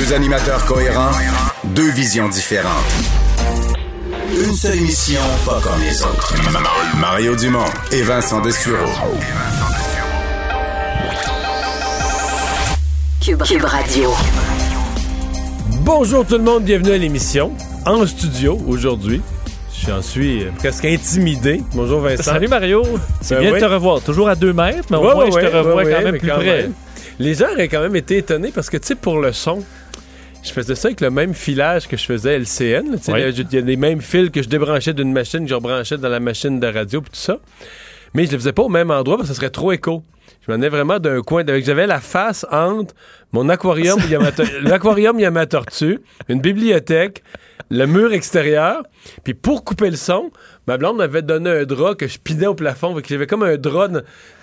Deux, animateurs cohérents, deux visions différentes. Une seule émission, pas comme les autres. Mario Dumont et Vincent Dessureau. Cube, Cube Radio. Bonjour tout le monde, bienvenue à l'émission. En studio aujourd'hui. J'en suis euh, presque intimidé. Bonjour Vincent. Salut Mario, c'est Ben bien oui. de te revoir. Toujours à deux mètres, mais au Ouais, moins ouais, je te revois ouais, quand ouais, même plus quand près. même. Les gens auraient quand même été étonnés parce que, tu sais, pour le son, je faisais ça avec le même filage que je faisais LCN. Oui. Il y a les mêmes fils que je débranchais d'une machine, que je rebranchais dans la machine de radio puis tout ça. Mais je le faisais pas au même endroit parce que ça serait trop écho. Je m'en ai vraiment d'un coin. J'avais la face entre mon aquarium, où il y a ma l'aquarium, il y a ma tortue, une bibliothèque, le mur extérieur. Puis pour couper le son, ma blonde m'avait donné un drap que je pidais au plafond. Que j'avais comme un drap.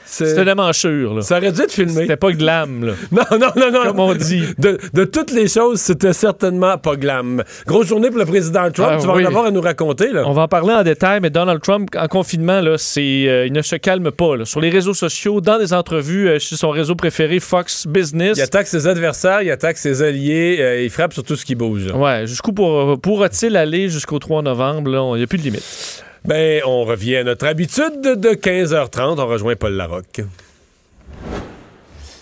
C'était la manchure, là. Ça aurait dû être filmé. C'était pas glam, là. Non, non, non, non. Comme on dit. De, de toutes les choses, c'était certainement pas glam. Grosse journée pour le président Trump. Ah, tu vas oui. en avoir à nous raconter, là. On va en parler en détail, mais Donald Trump, en confinement, là, c'est, euh, il ne se calme pas. là. Sur les réseaux sociaux, dans des entrevues euh, chez son réseau préféré, Fox Business. Il attaque ses adversaires, il attaque ses alliés, euh, il frappe sur tout ce qui bouge. Ouais, jusqu'où pour, pourra-t-il aller jusqu'au 3 novembre? là? Il n'y a plus de limite. Ben, on revient à notre habitude de 15h30. On rejoint Paul Larocque.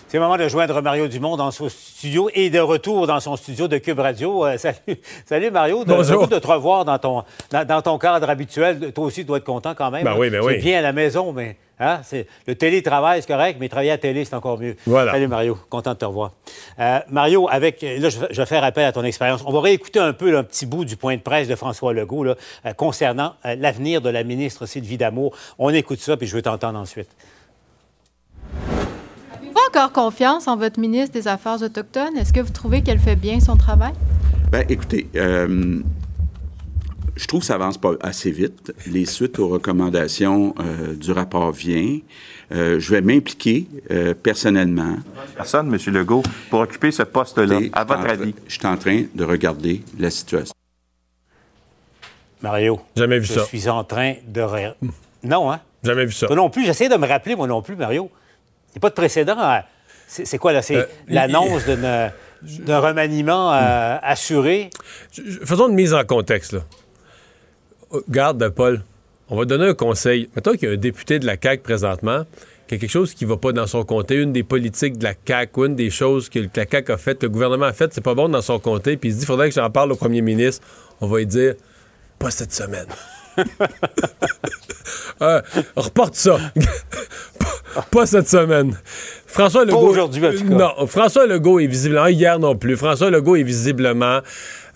C'est le moment de joindre Mario Dumont dans son studio et de retour dans son studio de Cube Radio. Euh, salut, salut Mario, de, Bonjour. de te revoir dans ton, dans, dans ton cadre habituel. Toi aussi, tu dois être content quand même. Ben oui, ben oui. bien à la maison, mais hein, c'est, le télétravail, c'est correct, mais travailler à la télé, c'est encore mieux. Voilà. Salut Mario, content de te revoir. Euh, Mario, avec, là, je, vais- je vais faire appel à ton expérience. On va réécouter un peu là, un petit bout du point de presse de François Legault là, euh, concernant l'avenir de la ministre Sylvie Damour. On écoute ça, puis je veux t'entendre ensuite. Encore confiance en votre ministre des Affaires autochtones? Est-ce que vous trouvez qu'elle fait bien son travail? Ben, écoutez, euh, je trouve que ça avance pas assez vite. Les suites aux recommandations euh, du rapport viennent. Euh, je vais m'impliquer euh, personnellement. personne, M. Legault, pour occuper ce poste-là, Et à votre je suis en avis? train- Je suis en train de regarder la situation. Mario, Jamais vu je ça. suis en train de... Non, hein? Jamais vu ça. Toi non plus, j'essaie de me rappeler, moi non plus, Mario. N'y a pas de précédent. à- C'est quoi, là? C'est Euh, l'annonce d'une- d'un remaniement euh, assuré? Faisons une mise en contexte, là. Garde, Paul, on va donner un conseil. Mettons qu'il y a un député de la CAQ présentement qui a quelque chose qui va pas dans son comté, une des politiques de la CAQ, une des choses que la CAQ a faites, que le gouvernement a faites, c'est pas bon dans son comté, puis il se dit, il faudrait que j'en parle au premier ministre. On va lui dire, pas cette semaine. Euh, reporte ça. Pas, pas cette semaine. François Legault. aujourd'hui, en tout cas. Non, François Legault est visiblement, hier non plus, François Legault est visiblement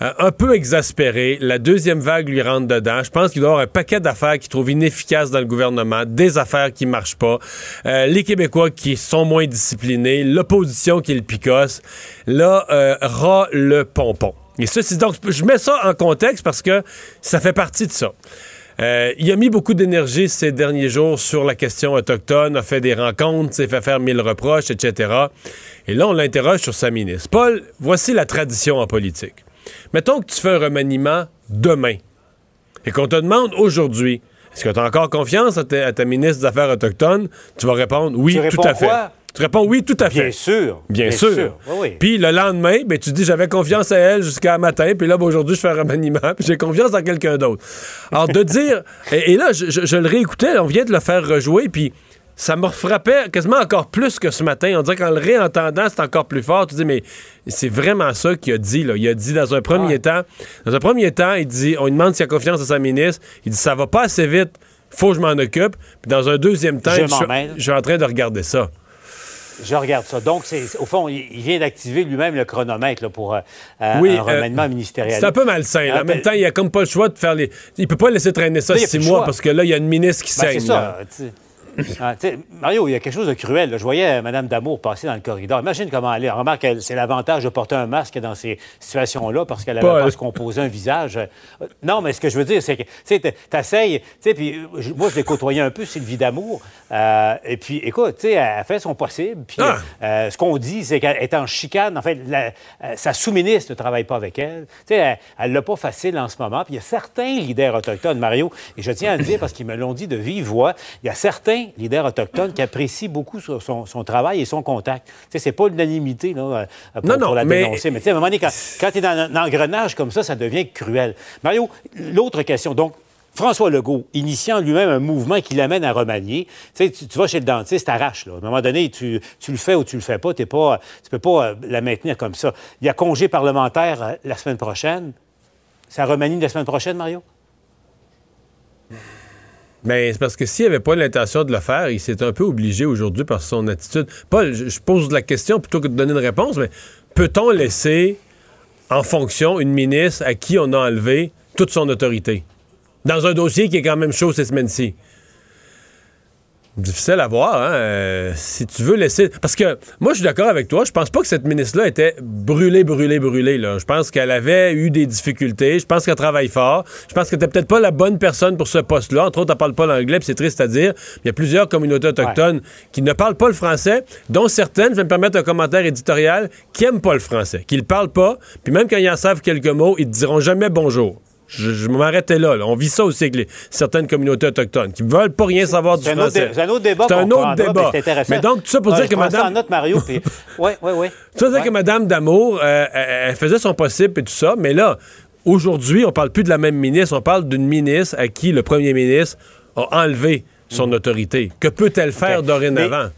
euh, un peu exaspéré. La deuxième vague lui rentre dedans. Je pense qu'il doit y avoir un paquet d'affaires qu'il trouve inefficaces dans le gouvernement, des affaires qui marchent pas, euh, les Québécois qui sont moins disciplinés, l'opposition qui le picosse. Là, euh, ras le pompon. Et ceci, donc, je mets ça en contexte parce que ça fait partie de ça. Euh, il a mis beaucoup d'énergie ces derniers jours sur la question autochtone, a fait des rencontres, s'est fait faire mille reproches, etc. Et là, on l'interroge sur sa ministre. Paul, voici la tradition en politique. Mettons que tu fais un remaniement demain et qu'on te demande aujourd'hui, est-ce que tu as encore confiance à ta, à ta ministre des Affaires autochtones? Tu vas répondre oui, Tu tout à fait. quoi? Tu réponds oui, tout à fait. Bien sûr. Bien, sûr. Oui, oui. Puis le lendemain, ben, tu dis j'avais confiance à elle jusqu'à matin, puis là, ben, aujourd'hui, je fais un remaniement, puis j'ai confiance dans quelqu'un d'autre. Alors, de dire. Et, et là, je, je- je le réécoutais, on vient de le faire rejouer, puis ça me frappait quasiment encore plus que ce matin. On dirait qu'en le réentendant, c'est encore plus fort. Tu dis, mais c'est vraiment ça qu'il a dit. Là. Il a dit dans un premier temps, dans un premier temps, il dit, on lui demande s'il a confiance à sa ministre. Il dit, ça va pas assez vite, faut que je m'en occupe. Puis dans un deuxième temps, il je suis en train de regarder ça. Je regarde ça. Donc, c'est, au fond, il, vient d'activer lui-même le chronomètre là, pour euh, euh, Oui, un remaniement ministériel. C'est un peu malsain. là. Ah, En même temps, il a comme pas le choix de faire les. Il peut pas laisser traîner ça Là, six mois parce que là, il y a une ministre qui Ben, saigne. c'est ça. Ah, Mario, il y a quelque chose de cruel. là. Je voyais euh, Mme Damour passer dans le corridor. Imagine comment elle est. Remarque, c'est l'avantage de porter un masque dans ces situations-là parce qu'elle n'avait pas à se composer un visage. Euh, Non, mais ce que je veux dire, c'est que tu sais, puis euh, moi, je l'ai côtoyé un peu, Sylvie Damour. Euh, et puis, écoute, elle fait son possible. Puis, Ah. euh, ce qu'on dit, c'est qu'elle est en chicane. En fait, la- euh, sa sous-ministre ne travaille pas avec elle. Elle ne l'a pas facile en ce moment. Puis il y a certains leaders autochtones, Mario, et je tiens à le dire parce qu'ils me l'ont dit de vive voix, il y a certains leaders autochtones qui apprécient beaucoup son, travail et son contact. Tu sais, c'est pas l'unanimité là, euh, pour, Non, non, pour la mais- dénoncer. Mais tu sais, à un moment donné, quand, quand tu es dans un engrenage comme ça, ça devient cruel. Mario, l'autre question. Donc, François Legault, initiant lui-même un mouvement qui l'amène à remanier. Tu sais, tu, tu vas chez le dentiste, t'arraches. Là. À un moment donné, tu, tu le fais ou tu le fais pas. T'es pas tu peux pas euh, la maintenir comme ça. Il y a congé parlementaire euh, la semaine prochaine. Ça remanie la semaine prochaine, Mario? Mais c'est parce que s'il n'avait pas l'intention de le faire, il s'est un peu obligé aujourd'hui par son attitude. Paul, je, je pose la question plutôt que de donner une réponse, mais peut-on laisser en fonction une ministre à qui on a enlevé toute son autorité? Dans un dossier qui est quand même chaud ces semaines-ci. Difficile à voir, hein? euh, si tu veux laisser. Parce que moi, je suis d'accord avec toi. Je pense pas que cette ministre-là était brûlée, brûlée, brûlée. Là. Je pense qu'elle avait eu des difficultés. Je pense qu'elle travaille fort. Je pense qu'elle était peut-être pas la bonne personne pour ce poste-là. Entre autres, elle parle pas l'anglais, c'est triste à dire. Il y a plusieurs communautés autochtones qui ne parlent pas le français, dont certaines, je vais me permettre un commentaire éditorial, qui aiment pas le français, qui le parlent pas. Puis même quand ils en savent quelques mots, ils te diront jamais bonjour. Je, je m'arrêtais là, là. On vit ça aussi avec les- certaines communautés autochtones qui veulent pas rien savoir du français. c'est un autre débat. C'est un autre débat. mais donc, tout ça pour Ouais, dire que prends ça madame- en note, Mario. Puis... Oui, oui, oui. Ça veut dire Ouais. que Mme Damour, euh, elle, elle faisait son possible et tout ça, mais là, aujourd'hui, on parle plus de la même ministre, on parle d'une ministre à qui le premier ministre a enlevé son autorité. Que peut-elle faire dorénavant?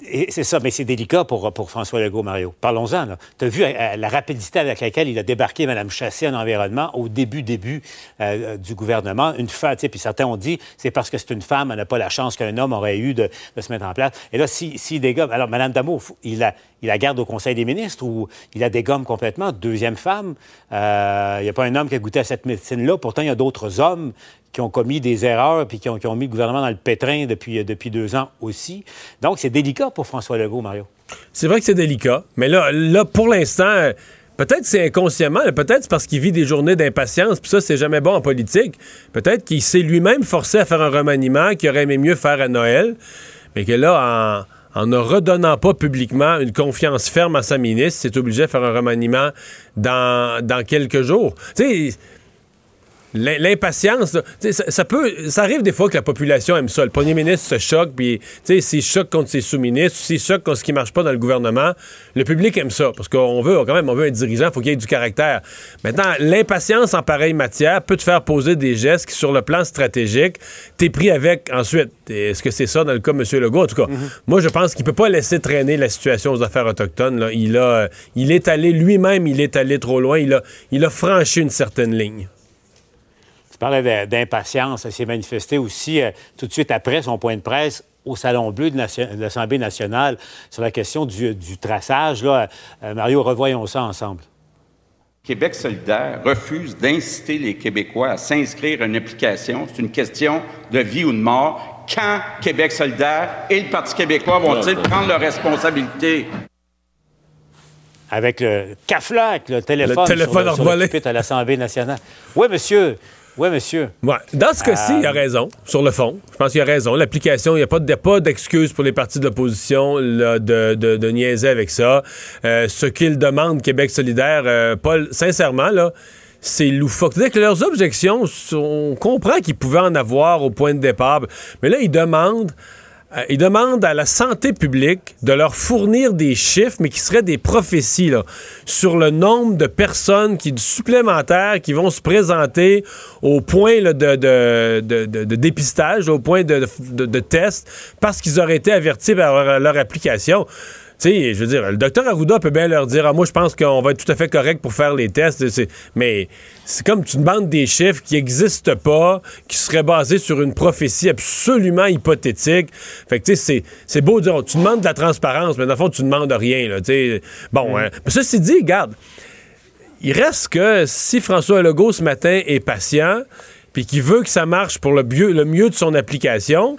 C'est ça, mais c'est délicat pour, pour François Legault, Mario. Parlons-en. Tu as vu euh, la rapidité avec laquelle il a débarqué Mme Chassé en environnement au début, début euh, du gouvernement. Une femme, puis certains ont dit, c'est parce que c'est une femme, elle n'a pas la chance qu'un homme aurait eu de, de se mettre en place. Et là, si, si dégomme... Alors, Mme Damour, il la, il la garde au Conseil des ministres ou il la dégomme complètement. Deuxième femme, euh, il n'y a pas un homme qui a goûté à cette médecine-là. Pourtant, il y a d'autres hommes qui ont commis des erreurs puis qui ont, qui mis le gouvernement dans le pétrin depuis, depuis deux ans aussi. Donc, c'est délicat pour François Legault, Mario. C'est vrai que c'est délicat, mais là, là pour l'instant, euh, peut-être c'est inconsciemment, peut-être parce qu'il vit des journées d'impatience, puis ça, c'est jamais bon en politique. Peut-être qu'il s'est lui-même forcé à faire un remaniement qu'il aurait aimé mieux faire à Noël, mais que là, en, en ne redonnant pas publiquement une confiance ferme à sa ministre, c'est obligé de faire un remaniement dans, quelques jours. L'impatience, ça, ça peut, ça arrive des fois que la population aime ça. Le premier ministre se choque, puis tu sais, s'il choque contre ses sous-ministres, s'il choque contre ce qui marche pas dans le gouvernement, le public aime ça parce qu'on veut quand même, on veut un dirigeant, faut qu'il ait du caractère. Maintenant, l'impatience en pareille matière peut te faire poser des gestes qui, sur le plan stratégique, t'es pris avec ensuite. Est-ce que c'est ça dans le cas de M. Legault? En tout cas, moi, je pense qu'il peut pas laisser traîner la situation aux affaires autochtones. là. Il a, euh, il est allé lui-même, il est allé trop loin. Il a, il a franchi une certaine ligne. Tu parlais d'impatience. Ça s'est manifesté aussi euh, tout de suite après son point de presse au Salon Bleu de, l'Assemblée nationale sur la question du, du traçage. Là. Euh, Mario, revoyons ça ensemble. Québec solidaire refuse d'inciter les Québécois à s'inscrire à une application. C'est une question de vie ou de mort. Quand Québec solidaire et le Parti québécois vont-ils prendre leurs responsabilités? Avec le caflac, le téléphone, Le téléphone sur, le- sur le à l'Assemblée nationale. Oui, monsieur. Oui, monsieur. Ouais. Dans ce cas-ci, il Euh, a raison, sur le fond. Je pense qu'il a raison. L'application, il n'y a pas de- pas d'excuse pour les partis de l'opposition là, de, de, de niaiser avec ça. Euh, ce qu'il demande, Québec solidaire, euh, Paul, sincèrement, là, c'est loufoque. C'est-à-dire que leurs objections, on comprend qu'ils pouvaient en avoir au point de départ, mais là, ils demandent euh, ils demandent à la santé publique de leur fournir des chiffres, mais qui seraient des prophéties sur le nombre de personnes qui, supplémentaires qui vont se présenter au point de, dépistage, au point de, test, parce qu'ils auraient été avertis par leur application. Sais, je veux dire, le docteur Arruda peut bien leur dire, ah, moi, je pense qu'on va être tout à fait correct pour faire les tests. Mais c'est comme tu demandes des chiffres qui n'existent pas, qui seraient basés sur une prophétie absolument hypothétique. Fait que, tu sais, c'est- c'est beau de dire, tu demandes de la transparence, mais dans le fond, tu demandes rien, là, tu sais. Bon, hein. Mais ceci dit, regarde, il reste que si François Legault ce matin est patient, puis qu'il veut que ça marche pour le mieux, le mieux de son application,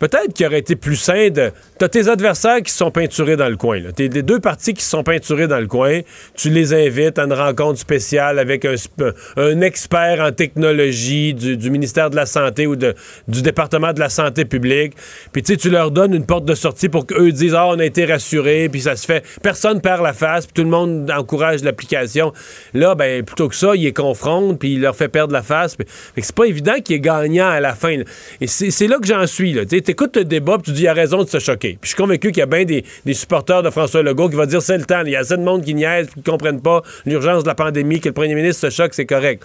peut-être qu'il aurait été plus sain de. T'as tes adversaires qui se sont peinturés dans le coin. Là. T'as des deux partis qui se sont peinturés dans le coin. Tu les invites à une rencontre spéciale avec un, expert en technologie du, ministère de la Santé ou du département de la Santé publique. Puis tu leur donnes une porte de sortie pour qu'eux disent Ah, on a été rassurés, puis ça se fait. Personne perd la face, puis tout le monde encourage l'application. Là, ben, plutôt que ça, il les confronte, puis il leur fait perdre la face. Puis- Fait que c'est pas évident qu'il est gagnant à la fin. là. Et c'est là que j'en suis. Tu écoutes le débat, tu dis il a raison de se choquer. Puis je suis convaincu qu'il y a bien des, des supporters de François Legault qui vont dire c'est le temps. Il y a assez de monde qui niaise, qui ne comprennent pas l'urgence de la pandémie, que le premier ministre se choque, c'est correct.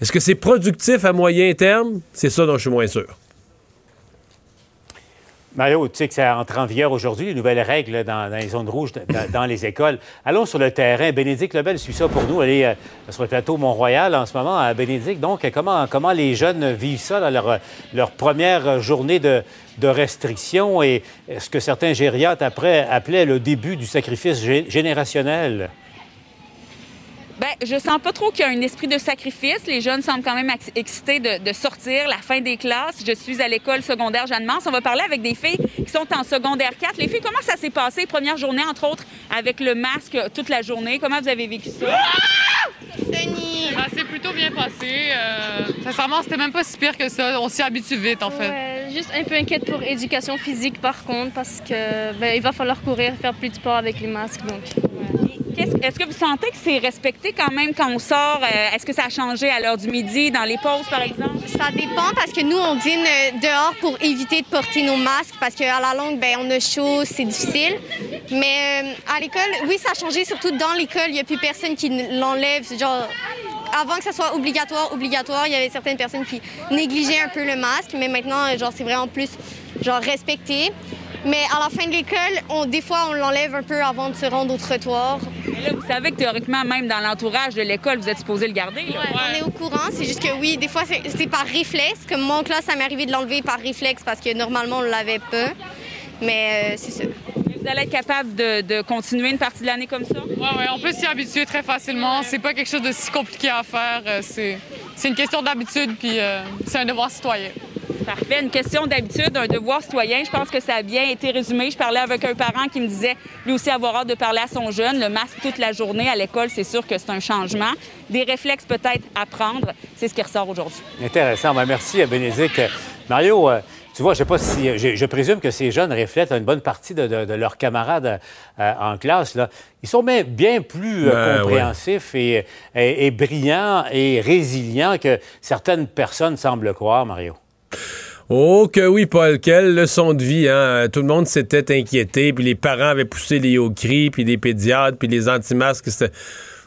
Est-ce que c'est productif à moyen terme? C'est ça dont je suis moins sûr. Mario, tu sais que ça entre en vigueur aujourd'hui, les nouvelles règles dans, dans les zones rouges, dans, dans les écoles. Allons sur le terrain. Bénédicte Lebel suit ça pour nous. Elle est euh, sur le plateau Mont-Royal en ce moment à Bénédicte. Donc, comment, comment les jeunes vivent ça, là, leur, leur première journée de, de restriction? Et ce que certains gériatres après appelaient le début du sacrifice gé- générationnel? Ben, je sens pas trop qu'il y a un esprit de sacrifice. Les jeunes semblent quand même ex- excités de, de sortir, la fin des classes. Je suis à l'école secondaire Jeanne-Mance. On va parler avec des filles qui sont en secondaire 4. Les filles, comment ça s'est passé, première journée, entre autres, avec le masque toute la journée? Comment vous avez vécu ça? Ça s'est plutôt bien passé. Euh, sincèrement, c'était même pas si pire que ça. On s'y habitue vite, en fait. Ouais, juste un peu inquiète pour éducation physique par contre parce que ben, il va falloir courir, faire plus de sport avec les masques donc. Est-ce que vous sentez que c'est respecté quand même quand on sort? Euh, Est-ce que ça a changé à l'heure du midi, dans les pauses, par exemple? Ça dépend parce que nous, on dîne euh, dehors pour éviter de porter nos masques parce qu'à la longue, ben, on a chaud, c'est difficile. Mais euh, à l'école, oui, ça a changé, surtout dans l'école, il n'y a plus personne qui l'enlève. Genre, avant que ça soit obligatoire, obligatoire, il y avait certaines personnes qui négligeaient un peu le masque, mais maintenant, genre, c'est vraiment plus genre, respecté. Mais à la fin de l'école, on, des fois, on l'enlève un peu avant de se rendre au trottoir. Mais là, vous savez que théoriquement, même dans l'entourage de l'école, vous êtes supposé le garder. là. On est au courant, c'est juste que oui, des fois c'est c'est par réflexe. Comme mon classe, ça m'est arrivé de l'enlever par réflexe parce que normalement on ne l'avait pas. Mais euh, c'est ça. Vous allez être capable de, de continuer une partie de l'année comme ça? Ouais, ouais, on peut s'y habituer très facilement. C'est pas quelque chose de si compliqué à faire. Euh, C'est c'est une question d'habitude, puis euh, c'est un devoir citoyen. Parfait. Une question d'habitude, un devoir citoyen. Je pense que ça a bien été résumé. Je parlais avec un parent qui me disait, lui aussi, avoir hâte de parler à son jeune. Le masque toute la journée à l'école, c'est sûr que c'est un changement. Des réflexes peut-être à prendre. C'est ce qui ressort aujourd'hui. Intéressant. Ben, merci à Bénédicte. Mario, euh, tu vois, je sais pas si. Je, je présume que ces jeunes reflètent une bonne partie de, de- de leurs camarades euh, en classe. Là. Ils sont bien, bien plus euh, Ben, compréhensifs et, et- et brillants et résilients que certaines personnes semblent croire, Mario. Oh que oui, Paul, quelle leçon de vie, hein? Tout le monde s'était inquiété, puis les parents avaient poussé les hauts cris, puis les pédiatres, puis les anti-masques, c'était...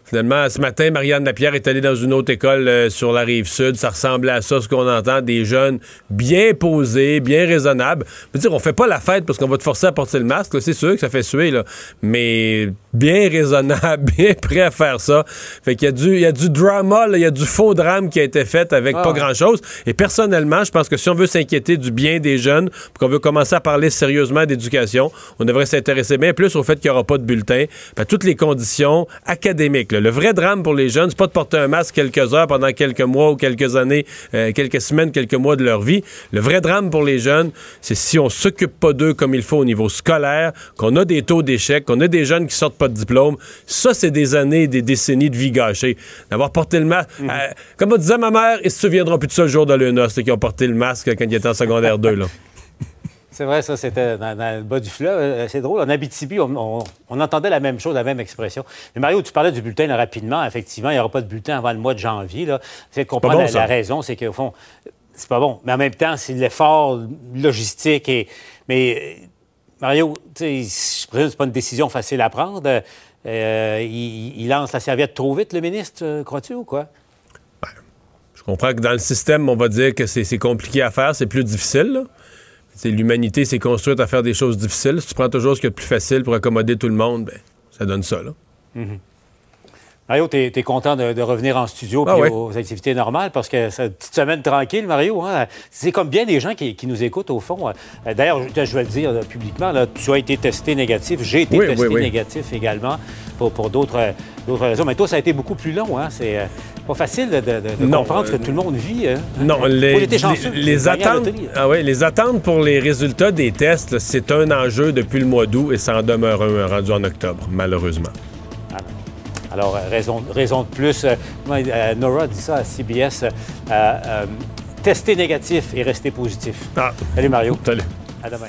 Finalement, ce matin, Marianne Lapierre est allée dans une autre école euh, sur la rive sud. Ça ressemblait à ça, ce qu'on entend, des jeunes bien posés, bien raisonnables. Je veux dire, on fait pas la fête parce qu'on va te forcer à porter le masque, c'est sûr que ça fait suer, là. Mais bien raisonnable, bien prêt à faire ça. Fait qu'il y a du, il y a du drama, il y a du faux drame qui a été fait avec Ah pas grand-chose. Et personnellement, je pense que si on veut s'inquiéter du bien des jeunes, qu'on veut commencer à parler sérieusement d'éducation, on devrait s'intéresser bien plus au fait qu'il n'y aura pas de bulletin, à toutes les conditions académiques. là. Le vrai drame pour les jeunes, c'est pas de porter un masque quelques heures pendant quelques mois ou quelques années, euh, quelques semaines, quelques mois de leur vie. Le vrai drame pour les jeunes, c'est si on s'occupe pas d'eux comme il faut au niveau scolaire, qu'on a des taux d'échec, qu'on a des jeunes qui sortent pas de diplôme. Ça, c'est des années, des décennies de vie gâchée. D'avoir porté le masque. Mhm. Euh, comme disait ma mère, ils se souviendront plus de ça le jour de leur noces, qui ont porté le masque quand ils étaient en secondaire 2. Là. C'est vrai, ça, c'était dans, dans le bas du fleuve. Euh, C'est drôle. En Abitibi, on, on- on entendait la même chose, la même expression. Mais Mario, tu parlais du bulletin là, rapidement. Effectivement, il n'y aura pas de bulletin avant le mois de janvier. C'est de comprendre bon, la, raison, c'est qu'au fond, c'est pas bon. Mais en même temps, c'est l'effort logistique. Et... Mais euh, Mario, tu sais, je présume que ce pas une décision facile à prendre. Euh, il, il lance la serviette trop vite, le ministre, crois-tu, ou quoi? Je comprends que dans le système, on va dire que c'est c'est compliqué à faire, c'est plus difficile. là. C'est l'humanité s'est construite à faire des choses difficiles. Si tu prends toujours ce qui est plus facile pour accommoder tout le monde, ben, ça donne ça. Là. Mhm. Mario, tu es, content de, de revenir en studio Ah puis ouais. aux activités normales parce que c'est une petite semaine tranquille, Mario. Hein? C'est comme bien des gens qui, qui nous écoutent au fond. Euh, D'ailleurs, je, je vais le dire là, publiquement, là, tu as été testé négatif. J'ai été Oui, testé oui, oui. négatif également pour, pour d'autres raisons. Mais toi, ça a été beaucoup plus long. Hein? C'est euh, pas facile de, de- de Non, comprendre ce euh, que tout le monde vit. hein? Non, les, attentes, ah ouais, les attentes pour les résultats des tests, c'est un enjeu depuis le mois d'août et ça en demeure un rendu en octobre, malheureusement. Alors, euh, raison, raison de plus. euh, Nora dit ça à CBS. euh, euh, tester négatif et rester positif. Ah. Salut Mario. Salut. À demain.